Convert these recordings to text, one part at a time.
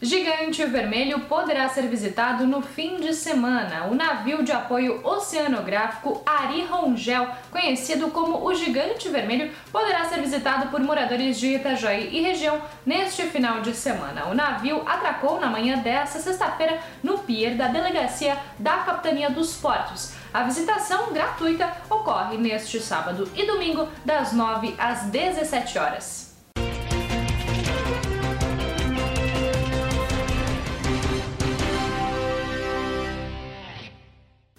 Gigante Vermelho poderá ser visitado no fim de semana. O navio de apoio oceanográfico Ari Rongel, conhecido como o Gigante Vermelho, poderá ser visitado por moradores de Itajaí e região neste final de semana. O navio atracou na manhã desta sexta-feira no pier da delegacia da Capitania dos Portos. A visitação gratuita ocorre neste sábado e domingo, das 9 às 17 horas.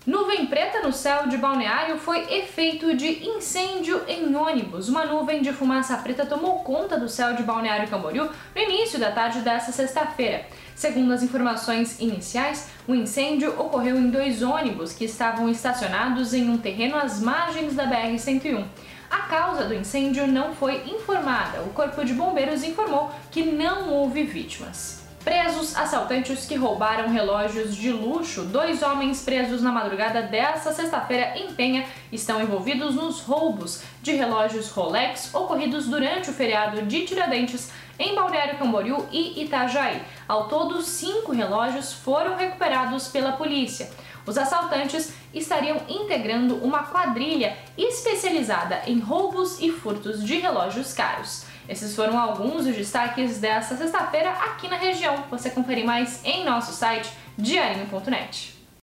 Nuvem preta no céu de Balneário foi efeito de incêndio em ônibus. Uma nuvem de fumaça preta tomou conta do céu de Balneário Camboriú no início da tarde desta sexta-feira. Segundo as informações iniciais, o incêndio ocorreu em dois ônibus que estavam estacionados em um terreno às margens da BR-101. A causa do incêndio não foi informada. O Corpo de Bombeiros informou que não houve vítimas. Presos assaltantes que roubaram relógios de luxo. Dois homens presos na madrugada desta sexta-feira em Penha estão envolvidos nos roubos de relógios Rolex ocorridos durante o feriado de Tiradentes em Balneário Camboriú e Itajaí. Ao todo, cinco relógios foram recuperados pela polícia. Os assaltantes estariam integrando uma quadrilha especializada em roubos e furtos de relógios caros. Esses foram alguns dos destaques desta sexta-feira aqui na região. Você confere mais em nosso site diarinho.net.